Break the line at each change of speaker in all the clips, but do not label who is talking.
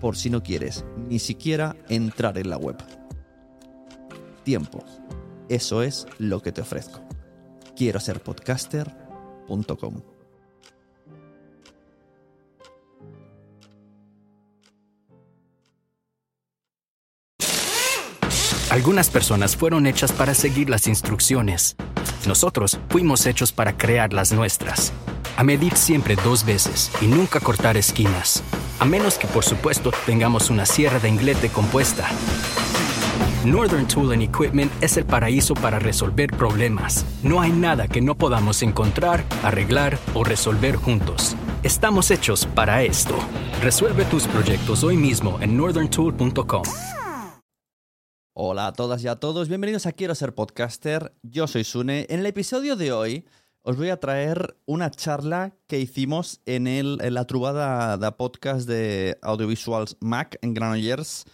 por si no quieres ni siquiera entrar en la web. Tiempo. Eso es lo que te ofrezco. Quiero ser podcaster.com.
Algunas personas fueron hechas para seguir las instrucciones. Nosotros fuimos hechos para crear las nuestras. A medir siempre dos veces y nunca cortar esquinas. A menos que, por supuesto, tengamos una sierra de inglete compuesta. Northern Tool and Equipment es el paraíso para resolver problemas. No hay nada que no podamos encontrar, arreglar o resolver juntos. Estamos hechos para esto. Resuelve tus proyectos hoy mismo en northerntool.com.
Hola a todas y a todos, bienvenidos a Quiero ser podcaster. Yo soy Sune. En el episodio de hoy os voy a traer una charla que hicimos en, el, en la trubada de podcast de Audiovisuals Mac en Granollers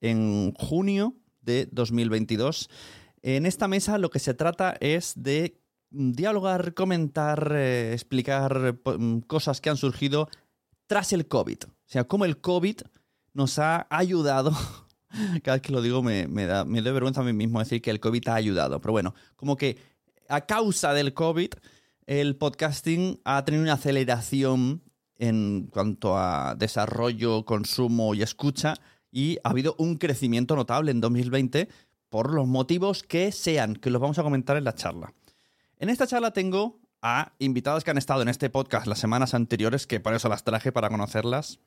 en junio de 2022. En esta mesa lo que se trata es de dialogar, comentar, eh, explicar mm, cosas que han surgido tras el COVID. O sea, cómo el COVID nos ha ayudado. Cada vez que lo digo me, me doy vergüenza a mí mismo decir que el COVID ha ayudado. Pero bueno, como que a causa del COVID, el podcasting ha tenido una aceleración en cuanto a desarrollo, consumo y escucha y ha habido un crecimiento notable en 2020 por los motivos que sean, que los vamos a comentar en la charla. En esta charla tengo a invitados que han estado en este podcast las semanas anteriores, que por eso las traje para conocerlas,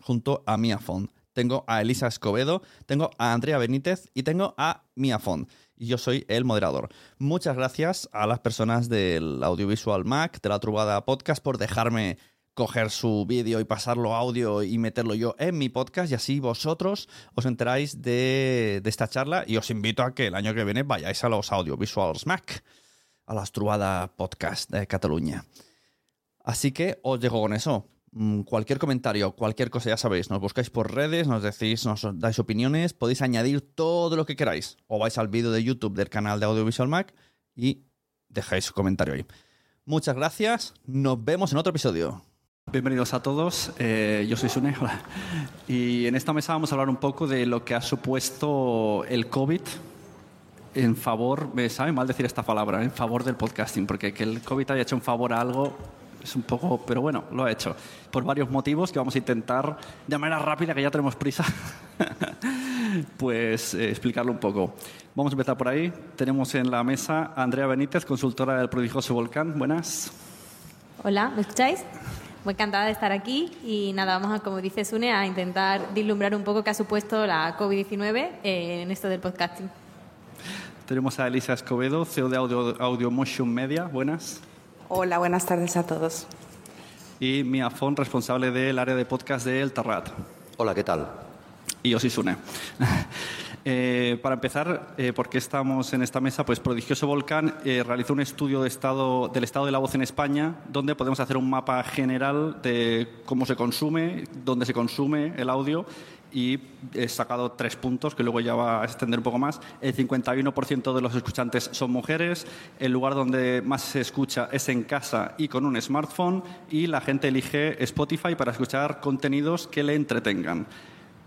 junto a Mia Font. Tengo a Elisa Escobedo, tengo a Andrea Benítez y tengo a Mia Font. Y yo soy el moderador. Muchas gracias a las personas del Audiovisual Mac, de la Trubada Podcast, por dejarme coger su vídeo y pasarlo audio y meterlo yo en mi podcast y así vosotros os enteráis de, esta charla y os invito a que el año que viene vayáis a los Audiovisuals Mac, a la Trubada Podcast de Cataluña. Así que os dejo con eso. Mm, Cualquier comentario, cualquier cosa, ya sabéis, nos buscáis por redes, nos decís, nos dais opiniones, podéis añadir todo lo que queráis. O vais al vídeo de YouTube del canal de Audiovisual Mac y dejáis su comentario ahí. Muchas gracias, nos vemos en otro episodio.
Bienvenidos a todos, eh, yo soy Sune, hola. Y en esta mesa vamos a hablar un poco de lo que ha supuesto el COVID en favor, me sabe mal decir esta palabra, en favor del podcasting, porque que el COVID haya hecho un favor a algo es un poco, pero bueno, lo ha hecho. Por varios motivos que vamos a intentar de manera rápida, que ya tenemos prisa, pues eh, explicarlo un poco. Vamos a empezar por ahí. Tenemos en la mesa a Andrea Benítez, consultora del prodigioso Volcán. Buenas.
Hola, ¿me escucháis? Muy encantada de estar aquí y nada, vamos a, como dice Sune, a intentar vislumbrar un poco qué ha supuesto la COVID-19 en esto del podcasting.
Tenemos a Elisa Escobedo, CEO de Audio, Audio Motion Media. Buenas.
Hola, buenas tardes a todos.
Y Mia Font, responsable del área de podcast de El Terrat.
Hola, ¿qué tal?
Y yo soy Sune. Eh, para empezar, eh, ¿por qué estamos en esta mesa? Pues Prodigioso Volcán eh, realizó un estudio de estado, del estado de la voz en España, donde podemos hacer un mapa general de cómo se consume, dónde se consume el audio y he sacado tres puntos que luego ya va a extender un poco más. El 51% de los escuchantes son mujeres, el lugar donde más se escucha es en casa y con un smartphone y la gente elige Spotify para escuchar contenidos que le entretengan.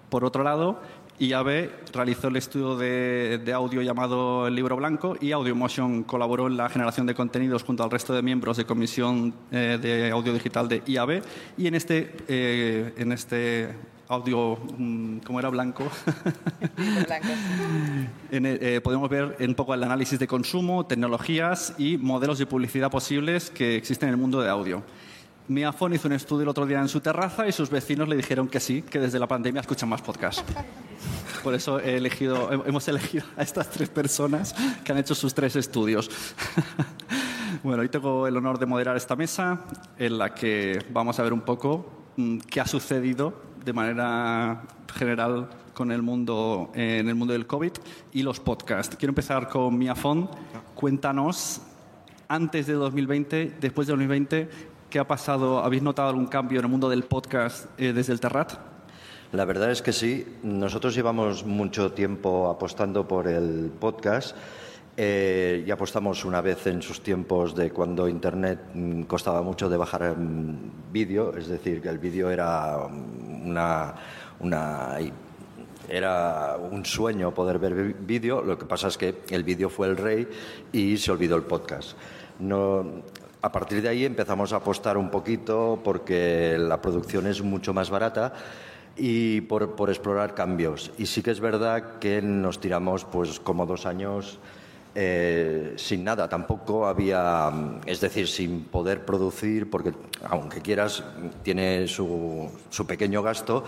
Por otro lado, IAB realizó el estudio de, audio llamado El Libro Blanco y AudioMotion colaboró en la generación de contenidos junto al resto de miembros de comisión eh, de audio digital de IAB y en este, eh, en este audio, mm, ¿cómo era? Blanco. Blanco. en, eh, podemos ver un poco el análisis de consumo, tecnologías y modelos de publicidad posibles que existen en el mundo de audio. Miafon hizo un estudio el otro día en su terraza y sus vecinos le dijeron que sí, que desde la pandemia escuchan más podcasts. Por eso he elegido, hemos elegido a estas tres personas que han hecho sus tres estudios. Bueno, hoy tengo el honor de moderar esta mesa en la que vamos a ver un poco mm, qué ha sucedido de manera general con el mundo, en el mundo del COVID y los podcasts. Quiero empezar con Miafon. Cuéntanos, antes de 2020, después de 2020, ¿qué ha pasado? ¿Habéis notado algún cambio en el mundo del podcast eh, desde el Terrat?
La verdad es que sí. Nosotros llevamos mucho tiempo apostando por el podcast. Eh, y apostamos una vez en sus tiempos de cuando Internet mm, costaba mucho de bajar mm, vídeo, es decir, que el vídeo era una, una un sueño poder ver vídeo, lo que pasa es que el vídeo fue el rey y se olvidó el podcast. A partir de ahí empezamos a apostar un poquito porque la producción es mucho más barata y por, por, explorar cambios. Y sí que es verdad que nos tiramos pues como dos años eh, sin nada. Tampoco había, es decir, sin poder producir, porque aunque quieras, tiene su, su pequeño gasto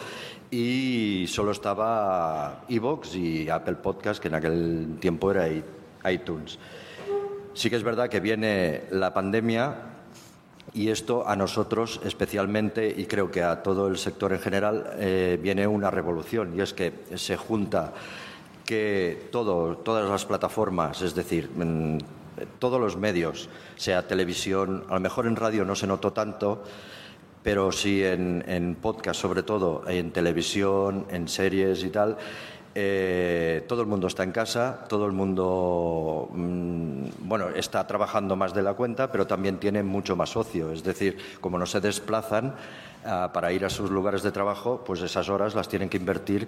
y solo estaba Evox y Apple Podcast, que en aquel tiempo era iTunes. Sí que es verdad que viene la pandemia y esto a nosotros especialmente, y creo que a todo el sector en general, eh, viene una revolución, y es que se junta que todo, todas las plataformas, es decir, todos los medios, sea televisión, a lo mejor en radio no se notó tanto, pero sí en, podcast, sobre todo en televisión, en series y tal, eh, todo el mundo está en casa, todo el mundo mm, bueno, está trabajando más de la cuenta, pero también tiene mucho más ocio. Es decir, como no se desplazan para ir a sus lugares de trabajo, pues esas horas las tienen que invertir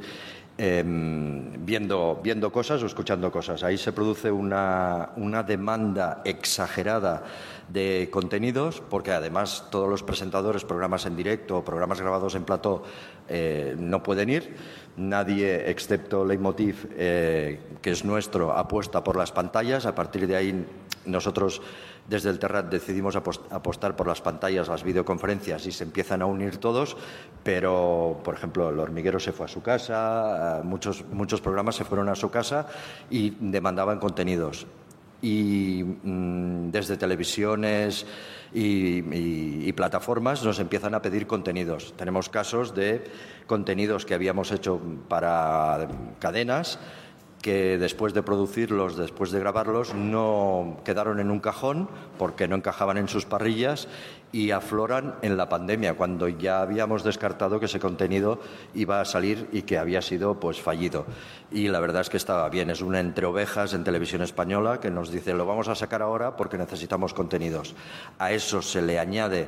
viendo, viendo cosas o escuchando cosas. Ahí se produce una, una demanda exagerada de contenidos, porque además todos los presentadores, programas en directo, programas grabados en plató, eh, no pueden ir. Nadie, excepto Leitmotiv, eh, que es nuestro, apuesta por las pantallas. A partir de ahí, nosotros desde el Terrat decidimos apostar por las pantallas, las videoconferencias y se empiezan a unir todos, pero, por ejemplo, el hormiguero se fue a su casa, muchos, muchos programas se fueron a su casa y demandaban contenidos y mm, desde televisiones y, plataformas nos empiezan a pedir contenidos. Tenemos casos de contenidos que habíamos hecho para cadenas que después de producirlos, después de grabarlos, no quedaron en un cajón porque no encajaban en sus parrillas y afloran en la pandemia, cuando ya habíamos descartado que ese contenido iba a salir y que había sido pues fallido. Y la verdad es que estaba bien, es una entre ovejas en televisión española que nos dice lo vamos a sacar ahora porque necesitamos contenidos. A eso se le añade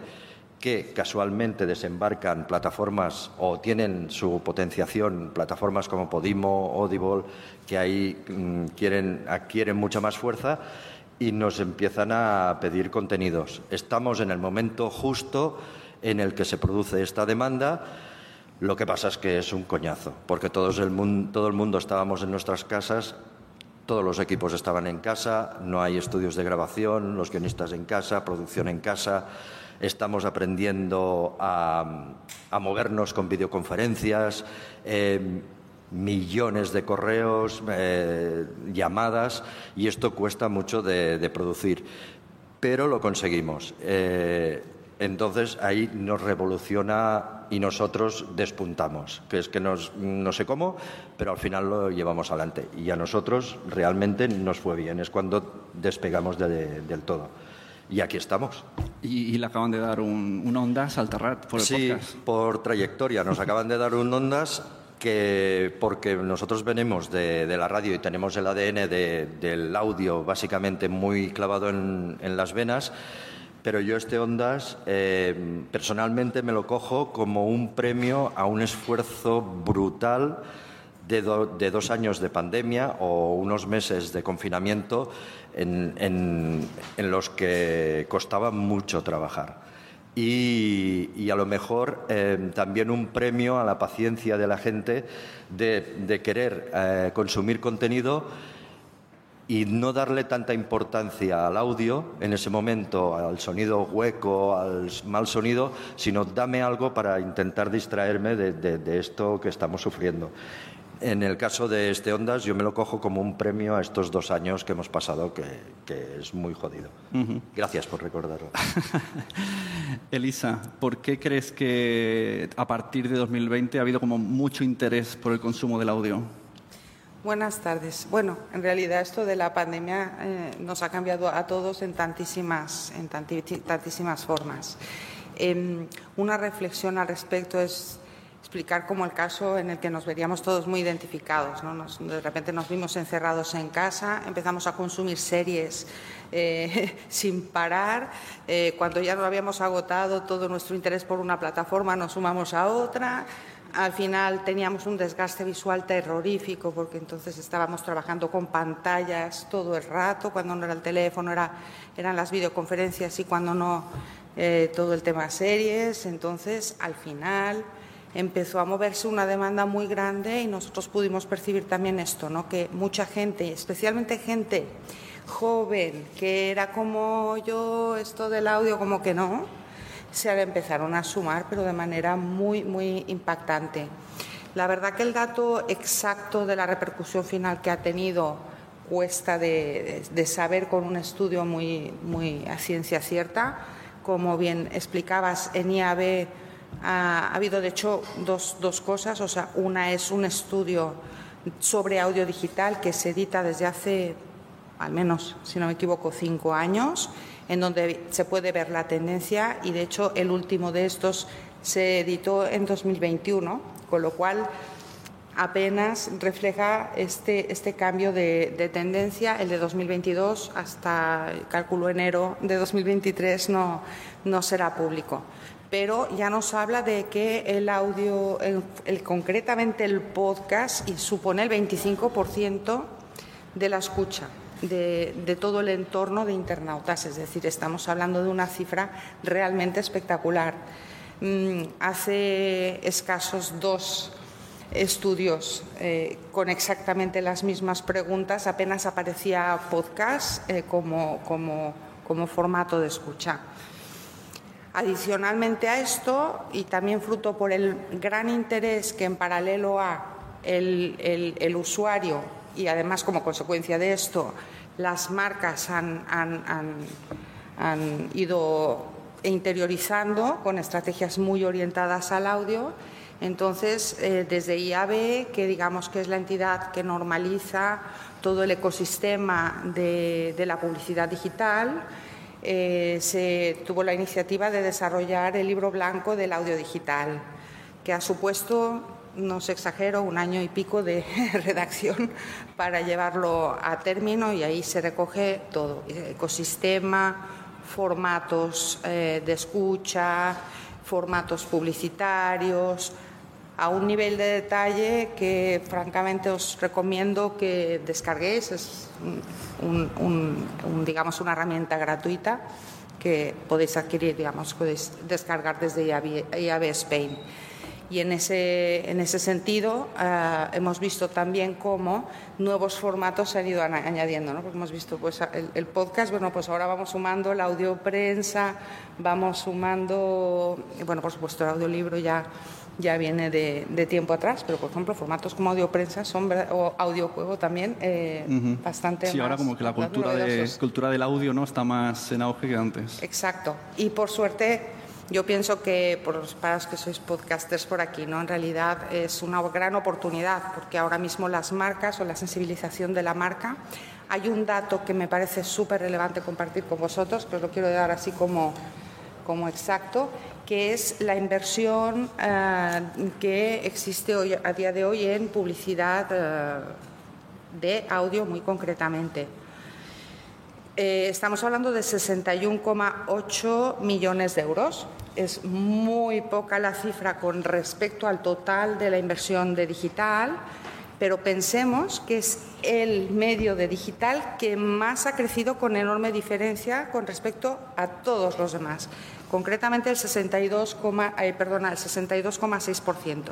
que casualmente desembarcan plataformas o tienen su potenciación plataformas como Podimo, Audible, que ahí mm, quieren, adquieren mucha más fuerza y nos empiezan a pedir contenidos. Estamos en el momento justo en el que se produce esta demanda. Lo que pasa es que es un coñazo, porque todo el mundo, todo el mundo estábamos en nuestras casas, todos los equipos estaban en casa, no hay estudios de grabación, los guionistas en casa, producción en casa estamos aprendiendo a, movernos con videoconferencias, eh, millones de correos, eh, llamadas, y esto cuesta mucho de, producir. Pero lo conseguimos. Eh, entonces ahí nos revoluciona y nosotros despuntamos, que es que nos, no sé cómo, pero al final lo llevamos adelante. Y a nosotros realmente nos fue bien, es cuando despegamos del todo. Y aquí estamos.
Y, le acaban de dar un, Ondas al Terrat por el
sí, por trayectoria. Nos acaban de dar un Ondas que porque nosotros venimos de, la radio y tenemos el ADN del audio básicamente muy clavado en, las venas, pero yo este Ondas eh, personalmente me lo cojo como un premio a un esfuerzo brutal de, dos años de pandemia o unos meses de confinamiento en, los que costaba mucho trabajar. Y, a lo mejor eh, también un premio a la paciencia de la gente de, querer eh, consumir contenido y no darle tanta importancia al audio en ese momento, al sonido hueco, al mal sonido, sino dame algo para intentar distraerme de, esto que estamos sufriendo. En el caso de este Ondas, yo me lo cojo como un premio a estos dos años que hemos pasado, que, es muy jodido. Gracias por recordarlo.
Elisa, ¿por qué crees que a partir de 2020 ha habido como mucho interés por el consumo del audio?
Buenas tardes. Bueno, en realidad esto de la pandemia eh, nos ha cambiado a todos en tantísimas, en tantísimas formas. Em, una reflexión al respecto es explicar como el caso en el que nos veríamos todos muy identificados. de repente nos vimos encerrados en casa, empezamos a consumir series eh, sin parar. Eh, cuando ya no habíamos agotado todo nuestro interés por una plataforma, nos sumamos a otra al final teníamos un desgaste visual terrorífico porque entonces estábamos trabajando con pantallas todo el rato, cuando no era el teléfono, era, eran las videoconferencias y cuando no eh, todo el tema series. Entonces, al final empezó a moverse una demanda muy grande y nosotros pudimos percibir también esto, ¿no? que mucha gente, especialmente gente joven, que era como yo, esto del audio como que no, se empezaron a sumar, pero de manera muy, muy impactante. La verdad que el dato exacto de la repercusión final que ha tenido cuesta de, saber con un estudio muy, muy a ciencia cierta. Como bien explicabas, en IAB ha, habido, de hecho, dos, dos cosas. O sea, una es un estudio sobre audio digital que se edita desde hace, al menos, si no me equivoco, cinco años en donde se puede ver la tendencia y de hecho el último de estos se editó en 2021, con lo cual apenas refleja este, este cambio de, tendencia. El de 2022 hasta, cálculo enero de 2023, no, no será público. Pero ya nos habla de que el audio, concretamente el podcast, supone el 25% de la escucha de, todo el entorno de internautas, es decir, estamos hablando de una cifra realmente espectacular. Mm, hace escasos dos estudios eh, con exactamente las mismas preguntas, apenas aparecía podcast eh, como, como, formato de escucha. Adicionalmente a esto, y también fruto por el gran interés que en paralelo a el usuario y además como consecuencia de esto las marcas han, ido interiorizando con estrategias muy orientadas al audio. Entonces, eh, desde IAB, que digamos que es la entidad que normaliza todo el ecosistema de, la publicidad digital, eh, se tuvo la iniciativa de desarrollar el libro blanco del audio digital, que ha supuesto no se exagero, un año y pico de redacción para llevarlo a término y ahí se recoge todo, ecosistema, formatos eh, de escucha, formatos publicitarios, a un nivel de detalle que francamente os recomiendo que descarguéis. Es digamos, una herramienta gratuita que podéis adquirir, digamos, podéis descargar desde IAB Spain. Y en ese, en ese sentido ah, hemos visto también cómo nuevos formatos se han ido añadiendo, ¿no? Hemos visto pues, el, podcast, bueno, pues ahora vamos sumando la audioprensa, vamos sumando, bueno, por supuesto el audiolibro ya, ya viene de, de tiempo atrás, pero por ejemplo formatos como audioprensa son, o audiojuego también eh, bastante
Sí, ahora como que la cultura, de, cultura del audio no está más en auge que antes.
Exacto. Y por suerte yo pienso que para los que sois podcasters por aquí, ¿no? en realidad es una gran oportunidad porque ahora mismo las marcas o la sensibilización de la marca, hay un dato que me parece súper relevante compartir con vosotros, que os lo quiero dar así como, como exacto, que es la inversión eh, que existe hoy, a día de hoy en publicidad eh, de audio muy concretamente. Eh, estamos hablando de 61,8 millones de euros. Es muy poca la cifra con respecto al total de la inversión de digital pero pensemos que es el medio de digital que más ha crecido con enorme diferencia con respecto a todos los demás, concretamente el 62,6%. perdona, el 62,6%.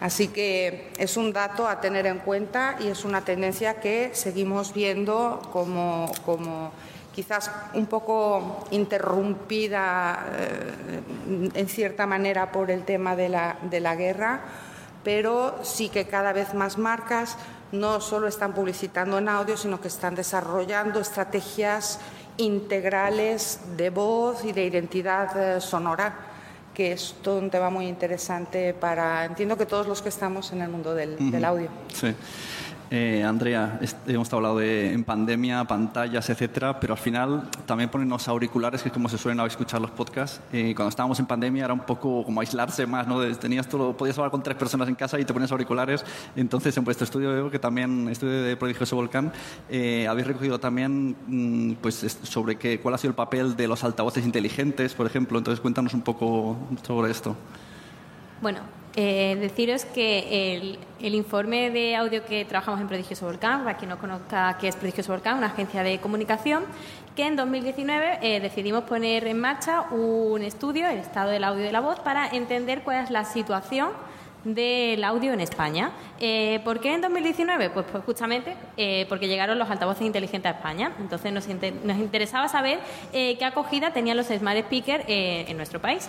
Así que es un dato a tener en cuenta y es una tendencia que seguimos viendo como, como quizás un poco interrumpida eh, en cierta manera por el tema de la, de la guerra, pero sí que cada vez más marcas no solo están publicitando en audio, sino que están desarrollando estrategias integrales de voz y de identidad eh, sonora, que es todo un tema muy interesante para, entiendo que todos los que estamos en el mundo del, del audio.
Sí. Eh, Andrea, hemos hablado de en pandemia, pantallas, etcétera, pero al final también ponernos auriculares, que es como se suelen escuchar los podcasts. Eh, cuando estábamos en pandemia era un poco como aislarse más, ¿no? Tenías todo, podías hablar con tres personas en casa y te pones auriculares. Entonces, en vuestro estudio que también, estudio de Prodigioso Volcán, eh, habéis recogido también mm, pues, sobre qué, cuál ha sido el papel de los altavoces inteligentes, por ejemplo. Entonces, cuéntanos un poco sobre esto.
Bueno, eh, deciros que el, informe de audio que trabajamos en Prodigioso Volcán, para quien no conozca qué es Prodigioso Volcán, una agencia de comunicación, que en 2019 eh, decidimos poner en marcha un estudio, el estado del audio y de la voz, para entender cuál es la situación del audio en España. Eh, ¿Por qué en 2019? Pues, pues justamente porque llegaron los altavoces inteligentes a España. Entonces nos, nos interesaba saber qué acogida tenían los smart speakers en nuestro país.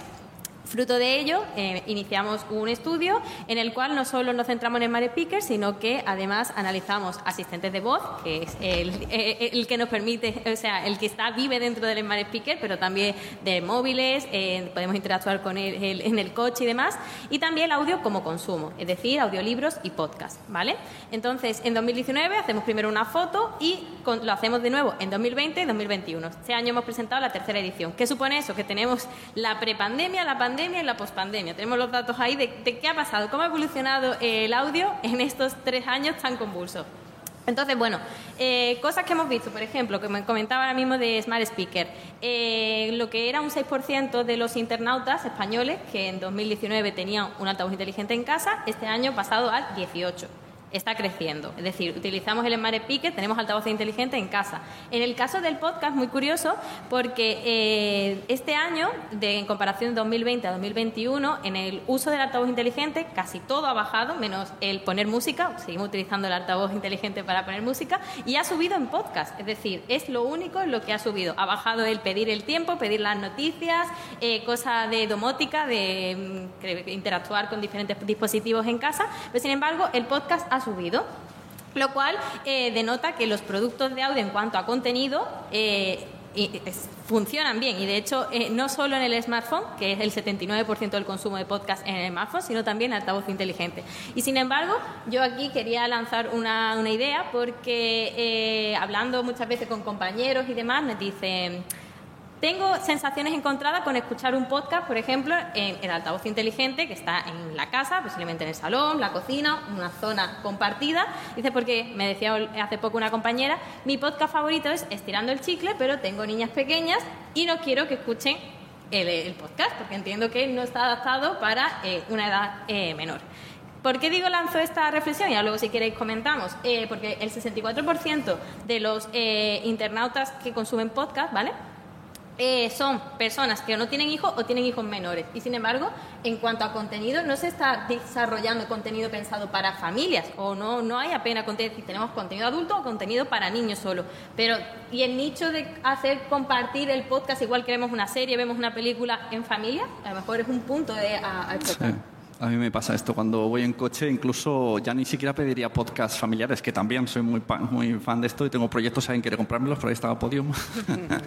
Fruto de ello, eh, iniciamos un estudio en el cual no solo nos centramos en el Mare Speaker, sino que además analizamos asistentes de voz, que es el, que nos permite, o sea, el que está vive dentro del Mare Speaker, pero también de móviles, eh, podemos interactuar con él en el coche y demás, y también el audio como consumo, es decir, audiolibros y podcast, ¿vale? Entonces, en 2019 hacemos primero una foto y lo hacemos de nuevo en 2020 y 2021. Este año hemos presentado la tercera edición. ¿Qué supone eso? Que tenemos la prepandemia, la pandemia, y la pospandemia. Tenemos los datos ahí de, qué ha pasado, cómo ha evolucionado el audio en estos tres años tan convulsos. Entonces, bueno, eh, cosas que hemos visto, por ejemplo, que me comentaba ahora mismo de Smart Speaker, eh, lo que era un 6% de los internautas españoles que en 2019 tenían un altavoz inteligente en casa, este año pasado al 18% está creciendo. Es decir, utilizamos el Smart Speaker, tenemos altavoces inteligentes en casa. En el caso del podcast, muy curioso, porque eh, este año, de, en comparación de 2020 a 2021, en el uso del altavoz inteligente casi todo ha bajado, menos el poner música, seguimos utilizando el altavoz inteligente para poner música, y ha subido en podcast. Es decir, es lo único en lo que ha subido. Ha bajado el pedir el tiempo, pedir las noticias, eh, cosa de domótica, de mm, interactuar con diferentes dispositivos en casa, pero sin embargo, el podcast ha subido lo cual eh, denota que los productos de audio en cuanto a contenido eh, funcionan bien y de hecho eh, no solo en el smartphone, que es el 79% del consumo de podcast en el smartphone, sino también en altavoz inteligente. Y sin embargo, yo aquí quería lanzar una, una idea porque hablando muchas veces con compañeros y demás, me dicen tengo sensaciones encontradas con escuchar un podcast, por ejemplo, en el altavoz inteligente que está en la casa, posiblemente en el salón, la cocina, una zona compartida. Dice, porque me decía hace poco una compañera, mi podcast favorito es Estirando el Chicle, pero tengo niñas pequeñas y no quiero que escuchen el, podcast, porque entiendo que no está adaptado para eh, una edad eh, menor. ¿Por qué digo lanzo esta reflexión? Ya luego si queréis comentamos. Eh, porque el 64% de los internautas que consumen podcast, ¿vale? Eh, son personas que no tienen hijos o tienen hijos menores. Y sin embargo, en cuanto a contenido, no se está desarrollando contenido pensado para familias o no, no hay apenas contenido. Tenemos contenido adulto o contenido para niños solo. Pero, y el nicho de hacer compartir el podcast, igual que vemos una serie, vemos una película en familia, a lo mejor es un punto de a,
a mí me pasa esto cuando voy en coche, incluso ya ni siquiera pediría podcasts familiares, que también soy muy, muy fan de esto y tengo proyectos, alguien quiere comprármelos, por ahí estaba Podium.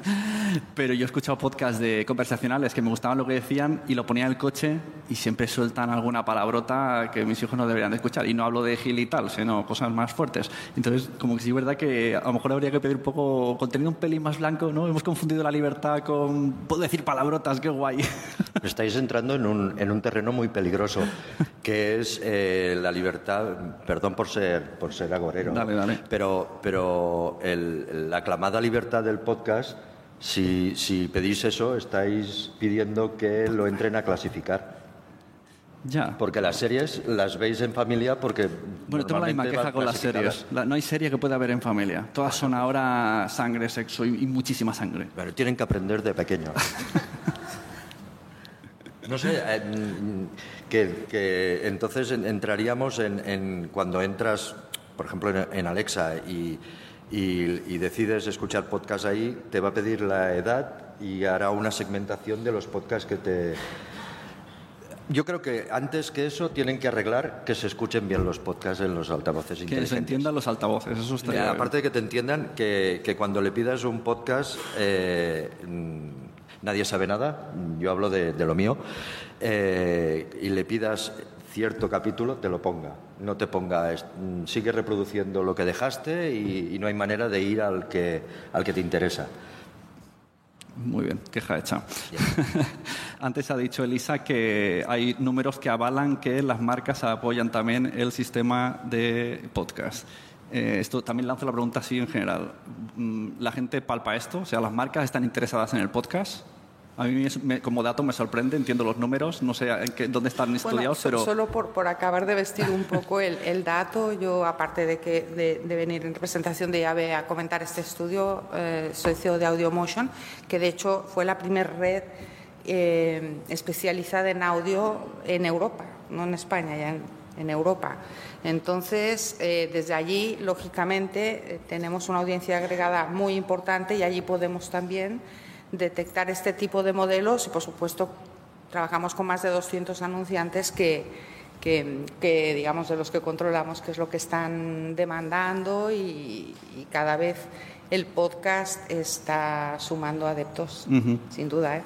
Pero yo he escuchado podcasts de conversacionales que me gustaban lo que decían y lo ponía en el coche y siempre sueltan alguna palabrota que mis hijos no deberían de escuchar. Y no hablo de gil y tal, sino cosas más fuertes. Entonces, como que sí es verdad que a lo mejor habría que pedir un poco contenido un pelín más blanco, ¿no? Hemos confundido la libertad con... Puedo decir palabrotas, qué guay.
Estáis entrando en un, en un terreno muy peligroso que es eh, la libertad, perdón por ser, por ser agorero, pero, pero la aclamada libertad del podcast, si, si pedís eso, estáis pidiendo que lo entren a clasificar.
Ya.
Porque las series las veis en familia porque.
Bueno, tengo la misma queja con las series. La- no hay serie que pueda haber en familia. Todas son ahora sangre, sexo y, y muchísima sangre.
Pero tienen que aprender de pequeños. No sé, eh, que, que entonces en- entraríamos en, en cuando entras, por ejemplo, en, en Alexa y, y- y decides escuchar podcast ahí, te va a pedir la edad y hará una segmentación de los podcasts que te... Yo creo que antes que eso tienen que arreglar que se escuchen bien los podcasts en los altavoces
Que se entiendan los altavoces. Eso bien.
aparte de que te entiendan que, que cuando le pidas un podcast, eh, nadie sabe nada, yo hablo de, de lo mío, eh, y le pidas cierto capítulo, te lo ponga. No te ponga, mm, sigue reproduciendo lo que dejaste y, y no hay manera de ir al que, al que te interesa.
Muy bien, queja hecha. Antes ha dicho Elisa que hay números que avalan que las marcas apoyan también el sistema de podcast. Eh, esto también lanzo la pregunta así en general. Mm, ¿La gente palpa esto? O sea, ¿las marcas están interesadas en el podcast? A mí me- como dato me sorprende, entiendo los números, no sé en qué- dónde están estudiados, pero...
solo por, por acabar de vestir un poco el, el dato, yo aparte de, que, de, de venir en representación de IAVE a comentar este estudio, eh, soy CEO de AudioMotion, que de hecho fue la primera red eh, especializada en audio en Europa, no en España, ya en, en Europa. Entonces, eh, desde allí, lógicamente, eh, tenemos una audiencia agregada muy importante y allí podemos también detectar este tipo de modelos y, por supuesto, trabajamos con más de 200 anunciantes que, que, que, digamos, de los que controlamos qué es lo que están demandando y, y cada vez el podcast está sumando adeptos, sin duda. ¿eh?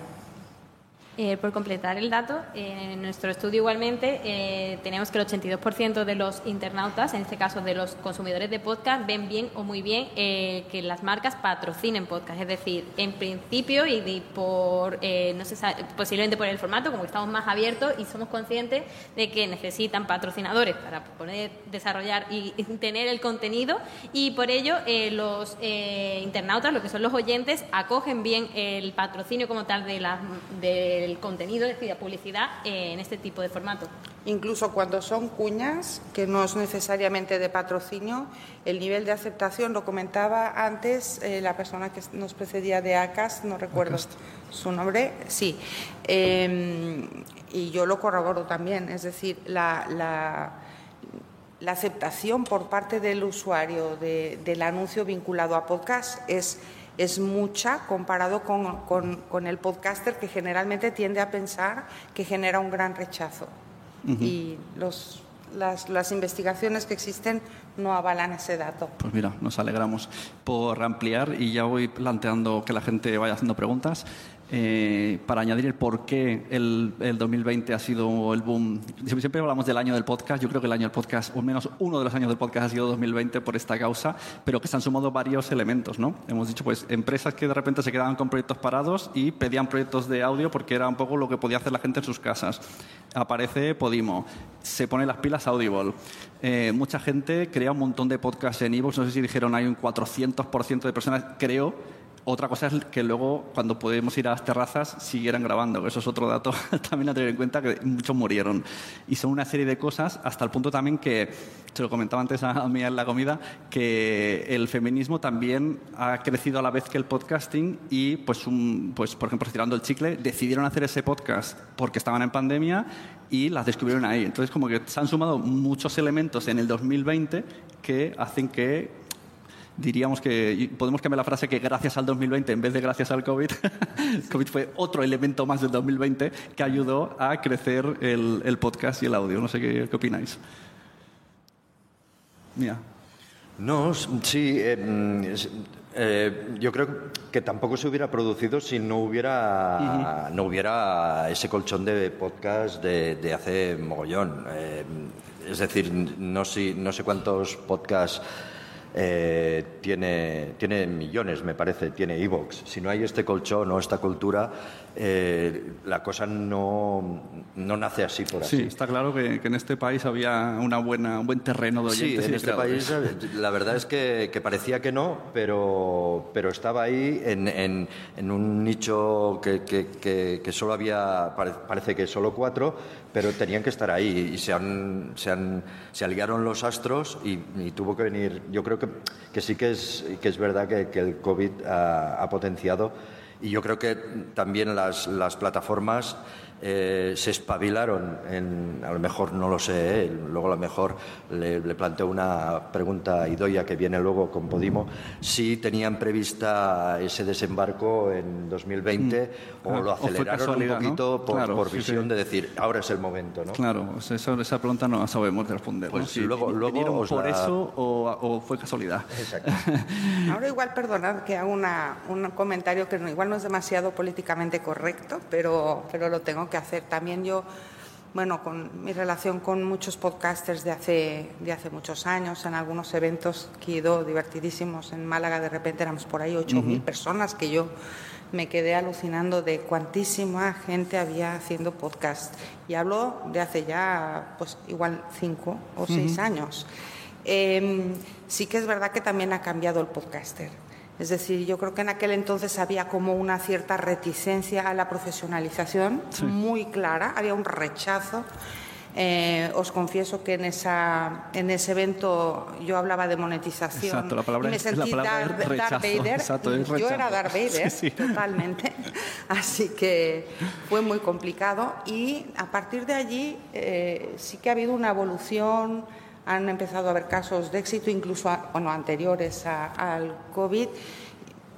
Eh, por completar el dato, en nuestro estudio igualmente eh, tenemos que el 82% de los internautas, en este caso de los consumidores de podcast, ven bien o muy bien eh, que las marcas patrocinen podcast. Es decir, en principio y de- por, eh, no sé, posiblemente por el formato, como estamos más abiertos y somos conscientes de que necesitan patrocinadores para poder desarrollar y, tener el contenido y por ello eh, los internautas, lo que son los oyentes, acogen bien el patrocinio como tal de la- del contenido, es decir, la publicidad en este tipo de formato.
Incluso cuando son cuñas, que no es necesariamente de patrocinio, el nivel de aceptación, lo comentaba antes eh, la persona que nos precedía de ACAS, no recuerdo su nombre, sí. Eh, y yo lo corroboro también, es decir, la, la- la aceptación por parte del usuario de- del anuncio vinculado a podcast es, es mucha comparado con, con- con el podcaster que generalmente tiende a pensar que genera un gran rechazo. Y los, las, las investigaciones que existen no avalan ese dato.
Pues mira, nos alegramos por ampliar y ya voy planteando que la gente vaya haciendo preguntas. Eh, para añadir el por qué el, el 2020 ha sido el boom. Siempre, hablamos del año del podcast. Yo creo que el año del podcast, o al menos uno de los años del podcast, ha sido 2020 por esta causa, pero que se han sumado varios elementos. ¿no? Hemos dicho, pues, empresas que de repente se quedaban con proyectos parados y pedían proyectos de audio porque era un poco lo que podía hacer la gente en sus casas. Aparece Podimo, se pone las pilas Audible. Eh, mucha gente crea un montón de podcasts en iVoox. No sé si dijeron hay un 400% de personas, creo. Otra cosa es que luego, cuando podemos ir a las terrazas, siguieran grabando. Eso es otro dato también a tener en cuenta, que muchos murieron. Y son una serie de cosas, hasta el punto también que, se lo comentaba antes a mí en la comida, que el feminismo también ha crecido a la vez que el podcasting y, pues, un, pues por ejemplo, tirando el chicle, decidieron hacer ese podcast porque estaban en pandemia y las descubrieron ahí. Entonces, como que se han sumado muchos elementos en el 2020 que hacen que diríamos que podemos cambiar la frase que gracias al 2020 en vez de gracias al COVID, el COVID fue otro elemento más del 2020 que ayudó a crecer el, el podcast y el audio. No sé qué, qué opináis. Mira.
No, sí, eh, mm, es- eh, yo creo que tampoco se hubiera producido si no hubiera, no hubiera ese colchón de podcast de, de hace mogollón. Eh, es decir, no, sé- no sé cuántos podcasts eh, tiene, tiene millones, me parece, tiene Evox. Si no hay este colchón o esta cultura, eh, la cosa no, no nace así por así.
Sí, está claro que, que en este país había una buena, un buen terreno de
Sí,
oyentes.
en
y
este país la verdad es que, que parecía que no, pero, pero estaba ahí en, en- en un nicho que, que- solo había, pare- parece que solo cuatro, pero tenían que estar ahí y se, han, se, han- se aliaron los astros y, y tuvo que venir. Yo creo que, que sí que es, que es verdad que, que el COVID ha, ha potenciado y yo creo que también las, las plataformas eh, se espabilaron, en, a lo mejor no lo sé, ¿eh? luego a lo mejor le, le planteo una pregunta a Idoia que viene luego con Podimo, si tenían prevista ese desembarco en 2020 o
Ah,
lo
o fue
aceleraron un poquito por,
Claro,
por
sí,
visión
sí.
de decir, ahora es el momento, ¿no?
Claro, eso- esa pregunta no la sabemos responder.
Pues
¿no? Si
luego- luego os
por
la-
eso o, o fue casualidad.
Exacto.
Ahora igual, perdonad que haga una, un comentario que no- igual no es demasiado políticamente correcto, pero, pero lo tengo que hacer. También yo, bueno, con mi relación con muchos podcasters de hace, de hace muchos años, en algunos eventos que he ido divertidísimos en Málaga, de repente éramos por ahí 8.000 personas que yo me quedé alucinando de cuantísima gente había haciendo podcast. Y hablo de hace ya, pues igual cinco o seis años. Eh, sí que es verdad que también ha cambiado el podcaster. Es decir, yo creo que en aquel entonces había como una cierta reticencia a la profesionalización muy clara, había un rechazo. Eh, os confieso que en, esa, en ese evento yo hablaba de monetización
Exacto, la palabra
y me
es- la
sentí
palabra
Darth, Vader.
exacto, es
yo era Darth Vader,
Sí, sí.
totalmente. Así que fue muy complicado y a partir de allí eh, sí que ha habido una evolución, han empezado a haber casos de éxito, incluso a- bueno, anteriores a- al COVID.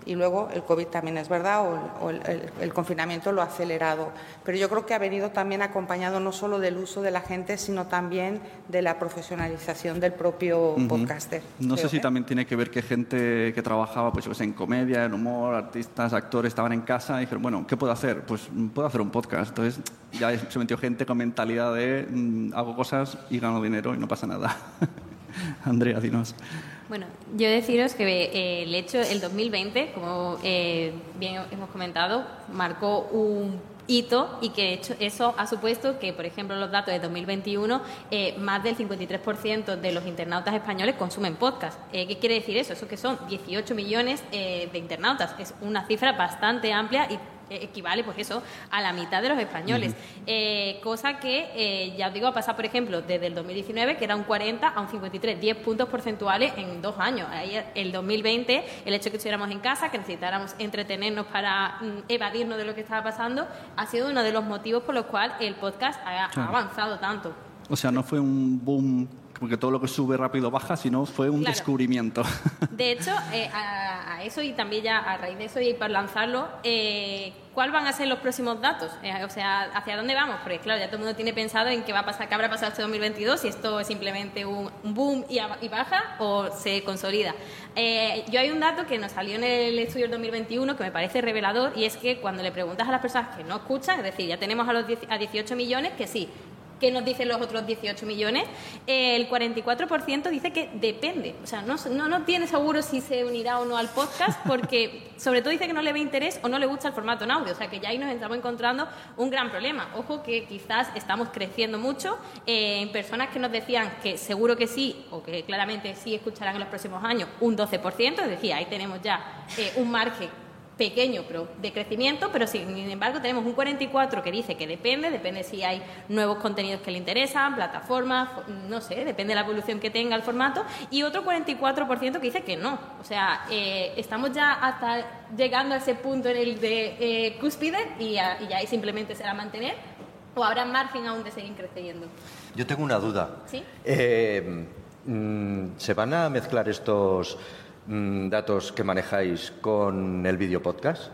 Y luego el COVID también es verdad, o, el- el, el- confinamiento lo ha acelerado. Pero yo creo que ha venido también acompañado no solo del uso de la gente, sino también de la profesionalización del propio podcaster.
No sé
creo,
si
¿eh?
también tiene que ver que gente que trabajaba pues, sé, en comedia, en humor, artistas, actores, estaban en casa y dijeron, bueno, ¿qué puedo hacer? Pues puedo hacer un podcast. Entonces ya se metió gente con mentalidad de mm, hago cosas y gano dinero y no pasa nada. Andrea, dinos.
Bueno, yo deciros que eh, el hecho, el 2020, como eh, bien hemos comentado, marcó un hito y que hecho eso ha supuesto que, por ejemplo, los datos de 2021, eh, más del 53% de los internautas españoles consumen podcast. Eh, ¿Qué quiere decir eso? Eso que son 18 millones eh, de internautas. Es una cifra bastante amplia y equivale, pues eso, a la mitad de los españoles. Eh, cosa que, eh, ya os digo, ha pasado, por ejemplo, desde el 2019, que era un 40 a un 53, 10 puntos porcentuales en dos años. Ahí, el 2020, el hecho de que estuviéramos en casa, que necesitáramos entretenernos para mm, evadirnos de lo que estaba pasando, ha sido uno de los motivos por los cuales el podcast ha, ha avanzado tanto.
O sea, no fue un boom, porque todo lo que sube rápido baja, sino fue un
Claro.
descubrimiento.
De hecho, eh, a, a eso y también ya a raíz de eso y para lanzarlo, eh, ¿cuáles van a ser los próximos datos? Eh, o sea, ¿hacia dónde vamos? Porque claro, ya todo el mundo tiene pensado en qué va a pasar, qué habrá pasado este 2022, si esto es simplemente un, un boom y, a- y baja o se consolida. Eh, yo hay un dato que nos salió en el estudio del 2021 que me parece revelador y es que cuando le preguntas a las personas que no escuchan, es decir, ya tenemos a los 10 a 18 millones que sí, ¿Qué nos dicen los otros 18 millones? El 44% dice que depende. O sea, no, no, no tiene seguro si se unirá o no al podcast, porque sobre todo dice que no le ve interés o no le gusta el formato en audio. O sea, que ya ahí nos estamos encontrando un gran problema. Ojo que quizás estamos creciendo mucho eh, en personas que nos decían que seguro que sí, o que claramente sí escucharán en los próximos años, un 12%. Es decir, ahí tenemos ya eh, un margen pequeño pero de crecimiento, pero sin embargo tenemos un 44 que dice que depende, depende si hay nuevos contenidos que le interesan, plataformas, fo- no sé, depende de la evolución que tenga el formato, y otro 44% que dice que no. O sea, eh, estamos ya hasta llegando a ese punto en el de eh, cúspide y, a- y ahí simplemente será mantener o habrá margen aún de seguir creciendo.
Yo tengo una duda.
¿Sí?
Eh, mm, ¿Se van a mezclar estos datos que manejáis con el vídeo podcast?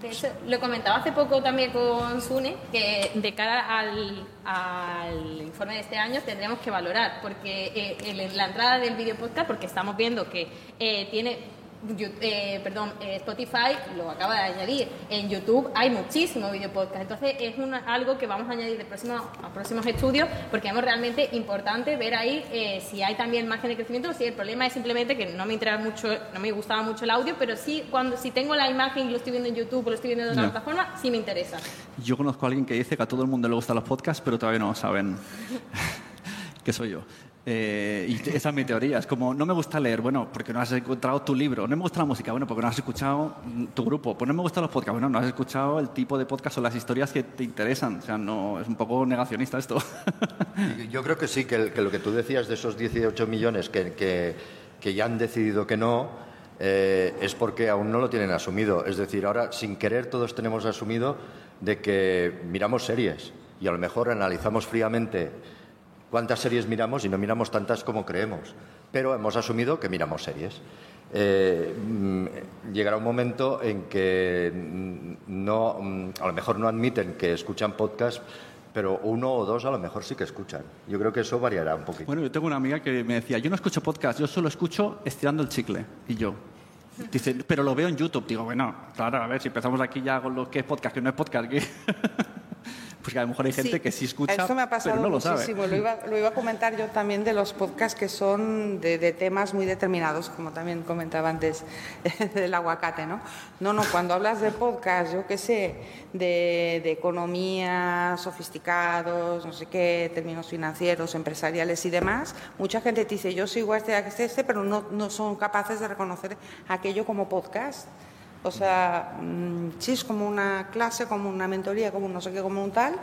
De hecho, lo comentaba hace poco también con Sune, que de cara al, al informe de este año tendremos que valorar, porque eh, la entrada del video podcast, porque estamos viendo que eh, tiene Eh, perdón, eh, Spotify lo acaba de añadir. En YouTube hay muchísimos video podcast. Entonces es una- algo que vamos a añadir de próximo, a próximos estudios porque es realmente importante ver ahí eh, si hay también margen de crecimiento o si el problema es simplemente que no me interesa mucho, no me gustaba mucho el audio, pero sí cuando si tengo la imagen y lo estoy viendo en YouTube o lo estoy viendo en otra plataforma, sí me interesa.
Yo conozco a alguien que dice que a todo el mundo le gustan los podcasts, pero todavía no saben que soy yo. Eh, y esa es mi teoría. Como, no me gusta leer, bueno, porque no has encontrado tu libro. No me gusta la música, bueno, porque no has escuchado tu grupo. Pues no me gustan los podcasts, bueno, no has escuchado el tipo de podcast o las historias que te interesan. O sea, no, es un poco negacionista esto.
Yo creo que sí, que, lo que tú decías de esos 18 millones que, que- que ya han decidido que no, eh, es porque aún no lo tienen asumido. Es decir, ahora sin querer todos tenemos asumido de que miramos series y a lo mejor analizamos fríamente cuántas series miramos y no miramos tantas como creemos. Pero hemos asumido que miramos series. Eh, mm, llegará un momento en que mm, no, mm, a lo mejor no admiten que escuchan podcast, pero uno o dos a lo mejor sí que escuchan. Yo creo que eso variará un poquito.
Bueno, yo tengo una amiga que me decía, yo no escucho podcast, yo solo escucho estirando el chicle. Y yo, dice, pero lo veo en YouTube. Digo, bueno, claro, a ver, si empezamos aquí ya con lo que es podcast, que no es podcast. pues que a lo mejor hay gente
Sí,
que sí escucha,
Esto me ha pasado
pero no lo sabe.
muchísimo. Lo iba, lo iba a comentar yo también de los podcasts que son de, de temas muy determinados, como también comentaba antes del aguacate, ¿no? No, no, cuando hablas de podcast, yo qué sé, de, de economía, sofisticados, no sé qué, términos financieros, empresariales y demás, mucha gente te dice, yo sigo a este, a este, a este, pero no, no son capaces de reconocer aquello como podcast. O sea, mm, sí es como una clase, como una mentoría, como un no sé qué, como un tal,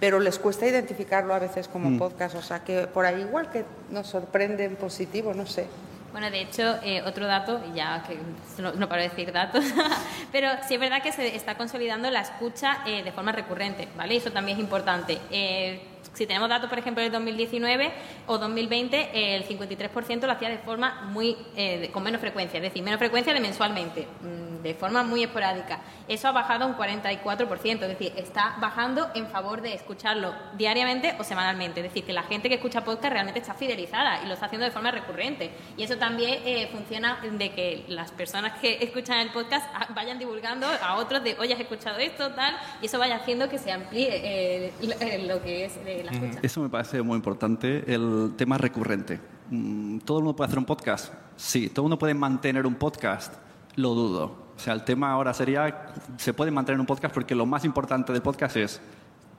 pero les cuesta identificarlo a veces como
Mm.
podcast. O sea, que por ahí igual que nos sorprende en positivo, no sé.
Bueno, de hecho, eh, otro dato, y ya que no, no paro de decir datos, pero sí es verdad que se está consolidando la escucha eh, de forma recurrente, ¿vale? Eso también es importante. Eh, si tenemos datos, por ejemplo, del 2019 o 2020, eh, el 53% lo hacía de forma muy eh, de- con menos frecuencia, es decir, menos frecuencia de mensualmente, mm, de forma muy esporádica. Eso ha bajado un 44%, es decir, está bajando en favor de escucharlo diariamente o semanalmente. Es decir, que la gente que escucha podcast realmente está fidelizada y lo está haciendo de forma recurrente. Y eso también eh, funciona de que las personas que escuchan el podcast ah, vayan divulgando a otros de, oye, has escuchado esto, tal, y eso vaya haciendo que se amplíe eh, lo- eh, que es la escucha.
Eso me parece muy importante, el tema recurrente. Mm, ¿Todo el mundo puede hacer un podcast? Sí. ¿Todo el mundo puede mantener un podcast? Lo dudo. O sea, el tema ahora sería, se puede mantener un podcast porque lo más importante del podcast es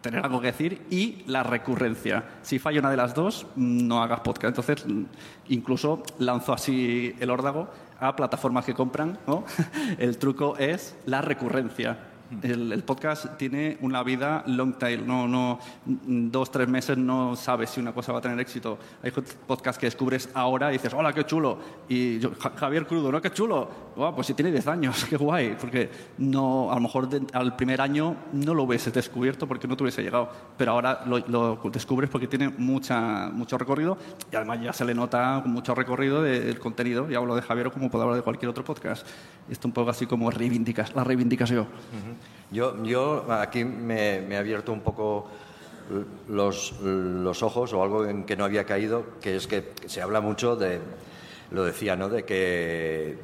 tener algo que decir y la recurrencia. Si falla una de las dos, no hagas podcast. Entonces, mm, incluso lanzo así el órdago a plataformas que compran. ¿no? El truco es la recurrencia. El, el podcast tiene una vida long tail, no, no, dos, tres meses no sabes si una cosa va a tener éxito. Hay podcasts que descubres ahora y dices, hola, qué chulo. Y yo, "Ja- Javier Crudo, ¿no? Qué chulo. Pues si tiene 10 años, qué guay. Porque no, a lo mejor de- al primer año no lo hubieses descubierto porque no te hubiese llegado. Pero ahora lo, lo descubres porque tiene mucha, mucho recorrido y además ya se le nota mucho recorrido del contenido. Y hablo de Javier como puedo hablar de cualquier otro podcast. Esto un poco así como reivindicas, la reivindicación.
Yo, yo aquí me, me he abierto un poco los, ojos o algo en que no había caído, que es que se habla mucho de, lo decía, ¿no? De que,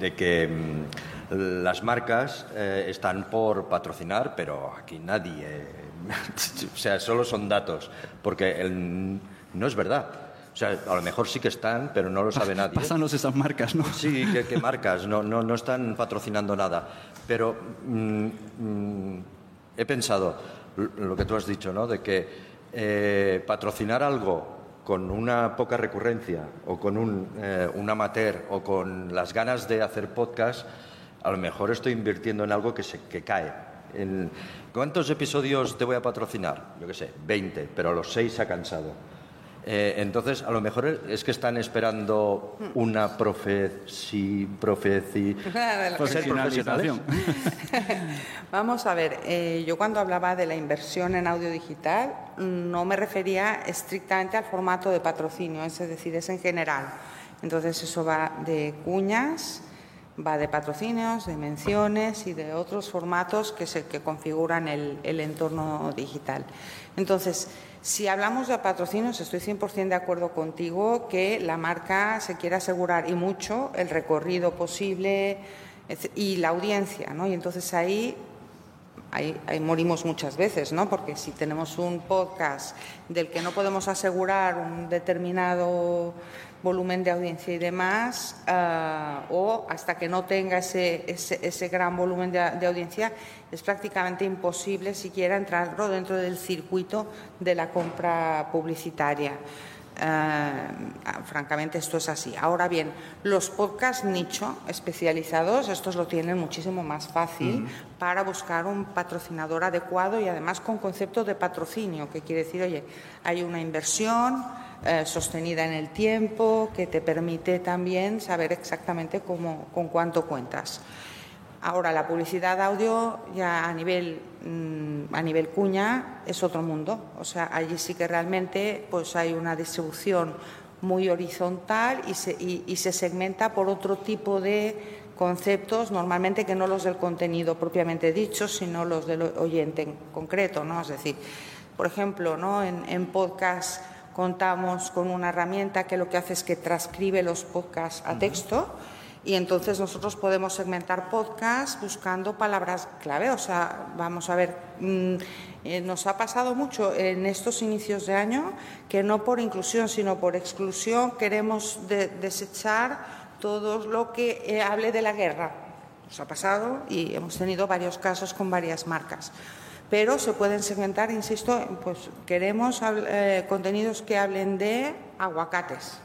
mm, las marcas eh, están por patrocinar, pero aquí nadie, o sea, solo son datos, porque no es verdad. O sea, a lo mejor sí que están, pero no lo sabe nadie.
Pásanos esas marcas, ¿no?
Sí, ¿qué, qué marcas? No, no, no están patrocinando nada. Pero mm, mm, he pensado lo que tú has dicho, ¿no? De que eh, patrocinar algo con una poca recurrencia o con un, eh, un amateur o con las ganas de hacer podcast, a lo mejor estoy invirtiendo en algo que, se, que cae. En- ¿Cuántos episodios te voy a patrocinar? Yo qué sé, 20, pero a los 6 se ha cansado. Eh, entonces, a lo mejor es que están esperando una profeci, profeci,
Pues.
Profesionalización.
Vamos a ver, eh, yo cuando hablaba de la inversión en audio digital no me refería estrictamente al formato de patrocinio, es decir, es en general. Entonces eso va de cuñas, va de patrocinios, de menciones y de otros formatos que, se, que configuran el, el entorno digital. Entonces, si hablamos de patrocinios, estoy 100% de acuerdo contigo que la marca se quiere asegurar y mucho el recorrido posible y la audiencia, ¿no? Y entonces ahí Ahí, ahí, morimos muchas veces, ¿no? Porque si tenemos un podcast del que no podemos asegurar un determinado volumen de audiencia y demás, uh, o hasta que no tenga ese, ese, ese gran volumen de, de, audiencia, es prácticamente imposible siquiera entrarlo dentro del circuito de la compra publicitaria. Uh, francamente, esto es así. Ahora bien, los podcasts nicho especializados, estos lo tienen muchísimo más fácil para buscar un patrocinador adecuado y además con concepto de patrocinio, que quiere decir, oye, hay una inversión eh, sostenida en el tiempo que te permite también saber exactamente cómo, con cuánto cuentas. Ahora, la publicidad audio ya a nivel, mmm, a nivel cuña es otro mundo. O sea, allí sí que realmente pues, hay una distribución muy horizontal y se, y, se segmenta por otro tipo de conceptos, normalmente que no los del contenido propiamente dicho, sino los del oyente en concreto. ¿no? Es decir, por ejemplo, ¿no? en, en contamos con una herramienta que lo que hace es que transcribe los podcasts a texto. Uh -huh y entonces nosotros podemos segmentar podcasts buscando palabras clave. O sea, vamos a ver, mmm, eh, nos ha pasado mucho en estos inicios de año que no por inclusión, sino por exclusión queremos de desechar todo lo que eh, hable de la guerra. Nos ha pasado y hemos tenido varios casos con varias marcas. Pero se pueden segmentar, insisto, pues queremos eh, contenidos que hablen de aguacates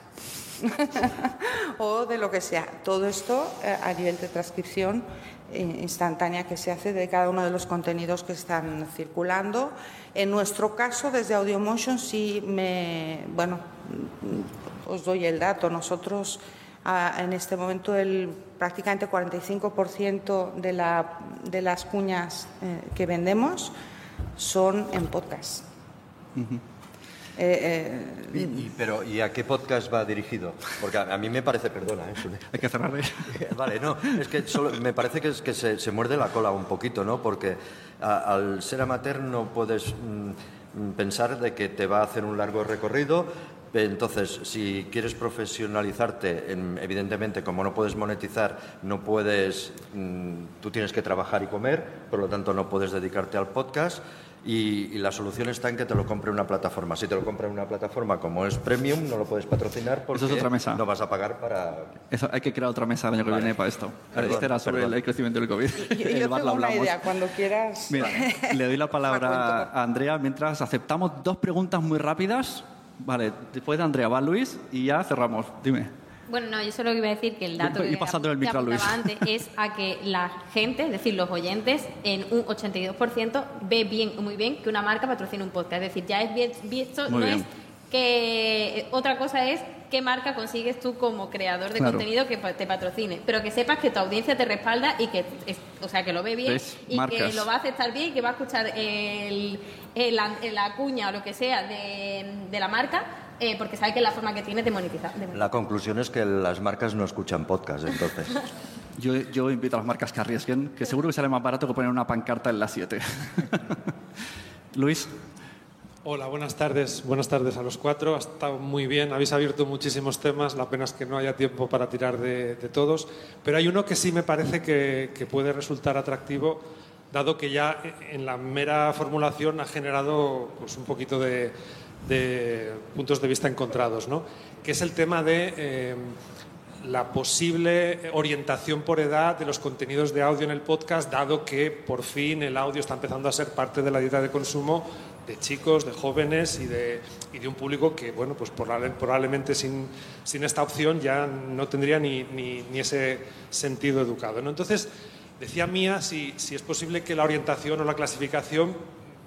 o de lo que sea. Todo esto eh, a nivel de transcripción eh, instantánea que se hace de cada uno de los contenidos que están circulando. En nuestro caso, desde AudioMotion, sí me. Bueno, os doy el dato. Nosotros. Ah, en este momento el prácticamente 45% de, la, de las cuñas eh, que vendemos son en podcast.
Uh -huh. Eh, eh, y, y, pero, ¿y a qué podcast va dirigido? Porque a, a mí me parece, perdona, ¿eh?
hay que cerrar.
vale, no, es que solo, me parece que, es que se, se, muerde la cola un poquito, ¿no? Porque a, al ser amateur no puedes mm, pensar de que te va a hacer un largo recorrido. Entonces, si quieres profesionalizarte, en, evidentemente, como no puedes monetizar, no puedes, mm, tú tienes que trabajar y comer, por lo tanto, no puedes dedicarte al podcast. Y, y, la solución está en que te lo compre una plataforma. Si te lo compra una plataforma como es Premium, no lo puedes patrocinar porque
Eso es otra mesa.
no vas a pagar para...
Eso, hay que crear otra mesa el año que vale. viene para esto. Perdón, este era sobre perdón. el crecimiento del COVID.
Yo, yo tengo una idea, cuando quieras...
Mira, le doy la palabra a Andrea mientras aceptamos dos preguntas muy rápidas. Vale, después de Andrea va Luis y ya cerramos. Dime.
Bueno, no, yo solo iba a decir que el dato que
pasando el micro Luis.
antes es a que la gente, es decir, los oyentes, en un 82% ve bien, muy bien que una marca patrocina un podcast. Es decir, ya es bien visto, no bien. es que otra cosa es qué marca consigues tú como creador de claro. contenido que te patrocine, pero que sepas que tu audiencia te respalda y que, o sea, que lo ve bien
¿Ves?
y
Marcas.
que lo va a aceptar bien y que va a escuchar el, el, la, la cuña o lo que sea de, de la marca eh, porque sabe que es la forma que tiene de monetizar, de monetizar.
La conclusión es que las marcas no escuchan podcast, entonces.
yo, yo, invito a las marcas que arriesguen, que seguro que sale más barato que poner una pancarta en la 7. Luis.
Hola, buenas tardes. Buenas tardes a los cuatro. Ha estado muy bien. Habéis abierto muchísimos temas. La pena es que no haya tiempo para tirar de, de todos. Pero hay uno que sí me parece que, que puede resultar atractivo, dado que ya en la mera formulación ha generado pues, un poquito de, puntos de vista encontrados, ¿no? que es el tema de eh, la posible orientación por edad de los contenidos de audio en el podcast, dado que por fin el audio está empezando a ser parte de la dieta de consumo de chicos, de jóvenes y de, un público que, bueno, pues probablemente sin, sin esta opción ya no tendría ni, ni, ni ese sentido educado. ¿no? Entonces, decía Mía si, si es posible que la orientación o la clasificación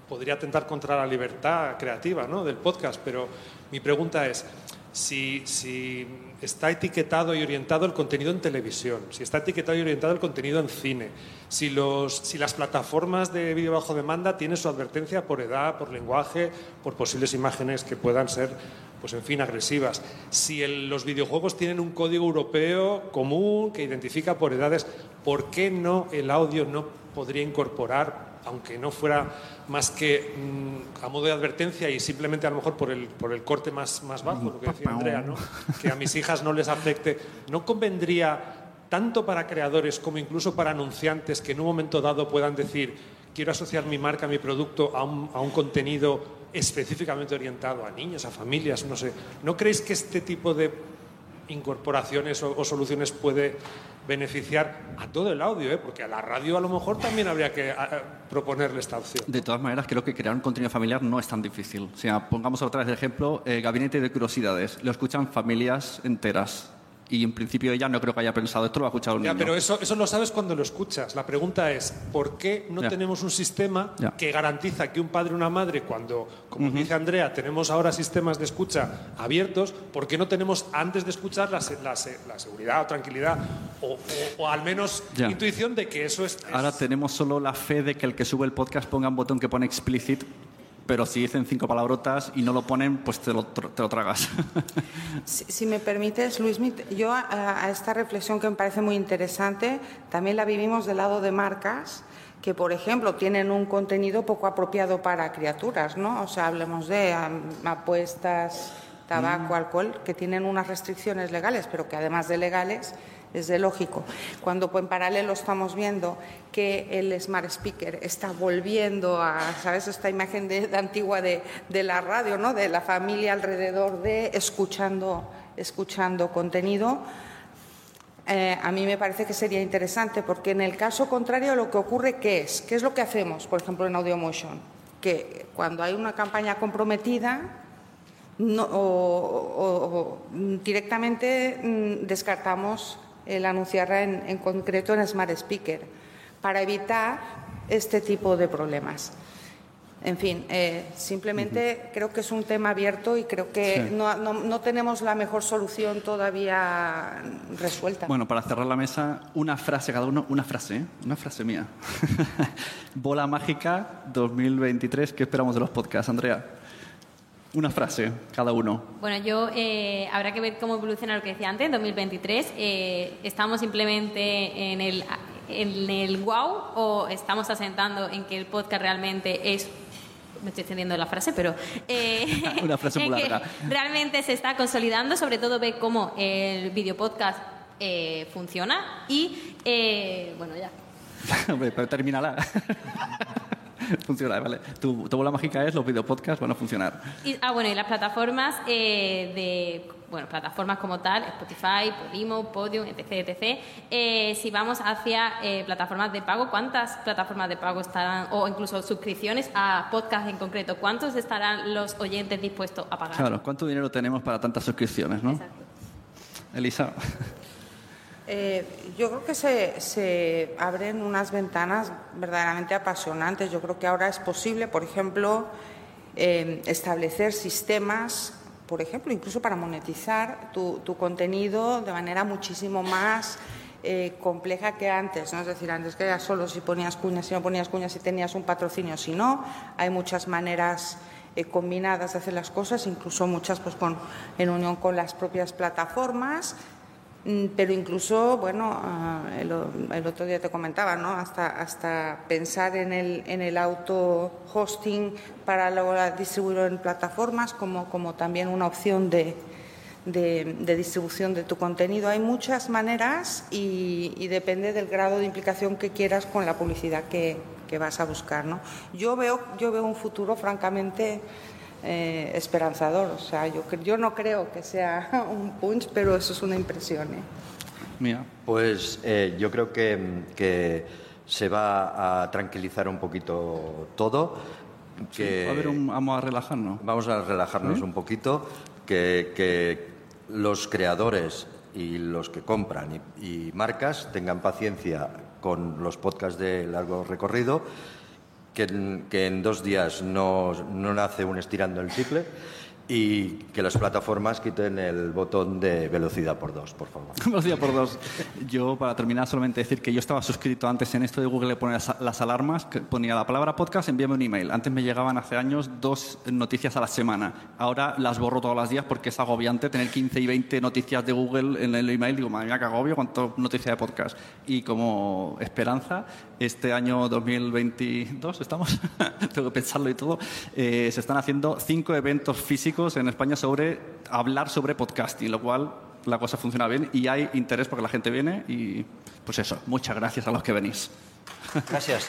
podría atentar contra la libertad creativa ¿no? del podcast, pero mi pregunta es, si, si está etiquetado y orientado el contenido en televisión, si está etiquetado y orientado el contenido en cine, si, los, si las plataformas de vídeo bajo demanda tienen su advertencia por edad, por lenguaje, por posibles imágenes que puedan ser, pues en fin, agresivas, si los videojuegos tienen un código europeo común que identifica por edades, ¿por qué no el audio no podría incorporar aunque no fuera más que mm, a modo de advertencia y simplemente a lo mejor por el, por el corte más, más bajo, lo que decía Andrea, ¿no? que a mis hijas no les afecte, ¿no convendría tanto para creadores como incluso para anunciantes que en un momento dado puedan decir quiero asociar mi marca, mi producto a un, a un contenido específicamente orientado a niños, a familias, no sé. ¿No creéis que este tipo de incorporaciones o, soluciones puede beneficiar a todo el audio? ¿eh? Porque a la radio a lo mejor también habría que proponerle esta opción.
De todas maneras, creo que crear un contenido familiar no es tan difícil. Sea, pongamos otra vez de ejemplo, eh, Gabinete de Curiosidades. Lo escuchan familias enteras. Y en principio ella no creo que haya pensado esto, lo ha escuchado un
Ya,
niño.
pero eso, eso lo sabes cuando lo escuchas. La pregunta es, ¿por qué no
Ya.
tenemos un sistema
Ya.
que garantiza que un padre o una madre, cuando, como dice Andrea, tenemos ahora sistemas de escucha abiertos, ¿por qué no tenemos antes de escuchar la, la la seguridad o tranquilidad o, o- o al menos intuición de que eso es... es-
Ahora tenemos solo la fe de que el que sube el podcast ponga un botón que pone explicit, pero si dicen cinco palabrotas y no lo ponen, pues te lo, te lo tragas.
Si, si me permites, Luis, yo a, a esta reflexión que me parece muy interesante, también la vivimos del lado de marcas que, por ejemplo, tienen un contenido poco apropiado para criaturas, ¿no? O sea, hablemos de apuestas, tabaco, alcohol, que tienen unas restricciones legales, pero que además de legales es de lógico. Cuando pues, en paralelo estamos viendo que el smart speaker está volviendo a, ¿sabes? Esta imagen de, antigua de, de la radio, ¿no? De la familia alrededor de escuchando, escuchando contenido. Eh, a mí me parece que sería interesante porque en el caso contrario lo que ocurre ¿qué es? ¿Qué es lo que hacemos, por ejemplo, en AudioMotion? Que cuando hay una campaña comprometida, no- o, directamente mm, descartamos el anunciarla en, en concreto en Smart Speaker para evitar este tipo de problemas. En fin, eh, simplemente creo que es un tema abierto y creo que
Sí.
no, no- no tenemos la mejor solución todavía resuelta.
Bueno, para cerrar la mesa, una frase cada uno, una frase, ¿eh? una frase mía. Bola mágica 2023, ¿qué esperamos de los podcasts, Andrea? Una frase cada uno.
Bueno, yo eh, habrá que ver cómo evoluciona lo que decía antes, en 2023. eh, ¿Estamos simplemente en el, en el wow o estamos asentando en que el podcast realmente es... Me estoy extendiendo la frase, pero... eh,
Una frase muy larga.
Realmente se está consolidando, sobre todo ve cómo el video podcast eh, funciona y, eh, bueno, ya.
Hombre, pero termínala. Funciona, vale. Tu, tu bola mágica es los videopodcasts van a funcionar.
Y- ah, bueno, y las plataformas eh, de, bueno, plataformas como tal, Spotify, Podimo, Podium, etc, etc. Eh, si vamos hacia eh, plataformas de pago, ¿cuántas plataformas de pago estarán, o incluso suscripciones a podcast en concreto, cuántos estarán los oyentes dispuestos a pagar?
Claro, ¿cuánto dinero tenemos para tantas suscripciones, no?
Exacto.
Elisa.
Eh, yo creo que se, se abren unas ventanas verdaderamente apasionantes. Yo creo que ahora es posible, por ejemplo, eh, establecer sistemas, por ejemplo, incluso para monetizar tu, tu contenido de manera muchísimo más eh, compleja que antes. ¿no? Es decir, antes que era solo si ponías cuñas, si no ponías cuñas, si tenías un patrocinio, si no. Hay muchas maneras eh, combinadas de hacer las cosas, incluso muchas pues, con, en unión con las propias plataformas. Mm, Pero incluso, bueno, ah, el, el otro día te comentaba, ¿no? Hasta, hasta pensar en el, en el auto-hosting para luego distribuirlo en plataformas como, como también una opción de, de, de distribución de tu contenido. Hay muchas maneras y, y depende del grado de implicación que quieras con la publicidad que, que vas a buscar, ¿no? Yo veo, yo veo un futuro, francamente, eh, esperanzador. O sea, yo, yo no creo que sea un punch, pero eso es una impresión. ¿eh?
Mía.
Pues eh, yo creo que, que se va a tranquilizar un poquito todo. Que
A ver, un- vamos a relajarnos.
Vamos a relajarnos un poquito, que, que los creadores y los que compran y, y marcas tengan paciencia con los podcasts de largo recorrido, que en, que en dos días no, no nace un estirando el triple Y que las plataformas quiten el botón de velocidad por dos, por favor.
velocidad por dos. Yo, para terminar, solamente decir que yo estaba suscrito antes en esto de Google le ponía las alarmas, que ponía la palabra podcast, envíame un email. Antes me llegaban hace años dos noticias a la semana. Ahora las borro todos los días porque es agobiante tener 15 y 20 noticias de Google en el email. Digo, madre mía, qué agobio, cuánto noticias de podcast. Y como esperanza, este año 2022, ¿estamos? Tengo que pensarlo y todo. Eh, se están haciendo cinco eventos físicos en España sobre hablar sobre podcasting, lo cual la cosa funciona bien y hay interés porque la gente viene y pues eso, muchas gracias a los que venís.
Gracias.